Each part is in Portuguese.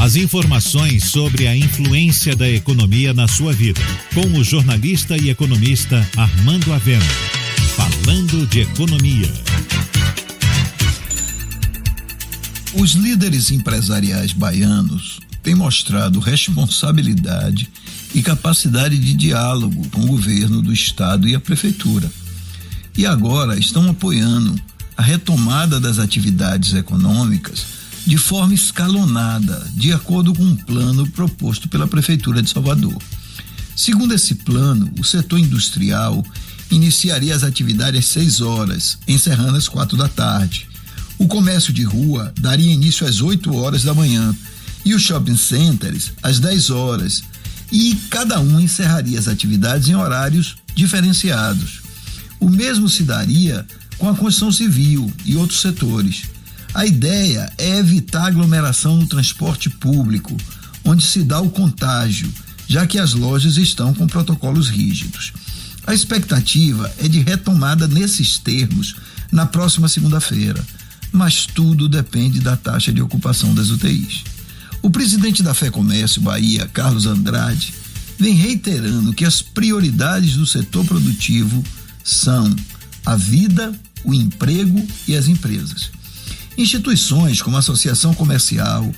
As informações sobre a influência da economia na sua vida, com o jornalista e economista Armando Avena. Falando de economia. Os líderes empresariais baianos têm mostrado responsabilidade e capacidade de diálogo com o governo do estado e a prefeitura. E agora estão apoiando a retomada das atividades econômicas de forma escalonada, de acordo com um plano proposto pela Prefeitura de Salvador. Segundo esse plano, o setor industrial iniciaria as atividades às 6 horas, encerrando às quatro da tarde. O comércio de rua daria início às 8 horas da manhã e os shopping centers às 10 horas, e cada um encerraria as atividades em horários diferenciados. O mesmo se daria com a construção civil e outros setores. A ideia é evitar aglomeração no transporte público, onde se dá o contágio, já que as lojas estão com protocolos rígidos. A expectativa é de retomada nesses termos na próxima segunda-feira, mas tudo depende da taxa de ocupação das UTIs. O presidente da Fé Comércio Bahia, Carlos Andrade, vem reiterando que as prioridades do setor produtivo são a vida, o emprego e as empresas. Instituições como a Associação Comercial,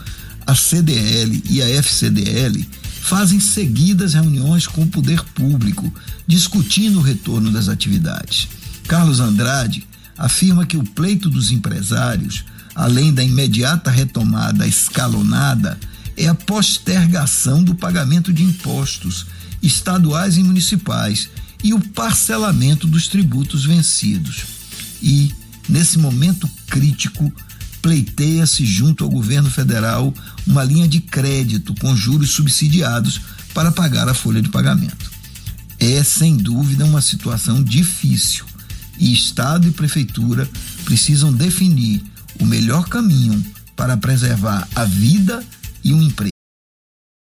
a CDL e a FCDL fazem seguidas reuniões com o poder público, discutindo o retorno das atividades. Carlos Andrade afirma que o pleito dos empresários, além da imediata retomada escalonada, é a postergação do pagamento de impostos estaduais e municipais e o parcelamento dos tributos vencidos. E Nesse momento crítico, pleiteia-se junto ao governo federal uma linha de crédito com juros subsidiados para pagar a folha de pagamento. É, sem dúvida, uma situação difícil e Estado e Prefeitura precisam definir o melhor caminho para preservar a vida e o emprego.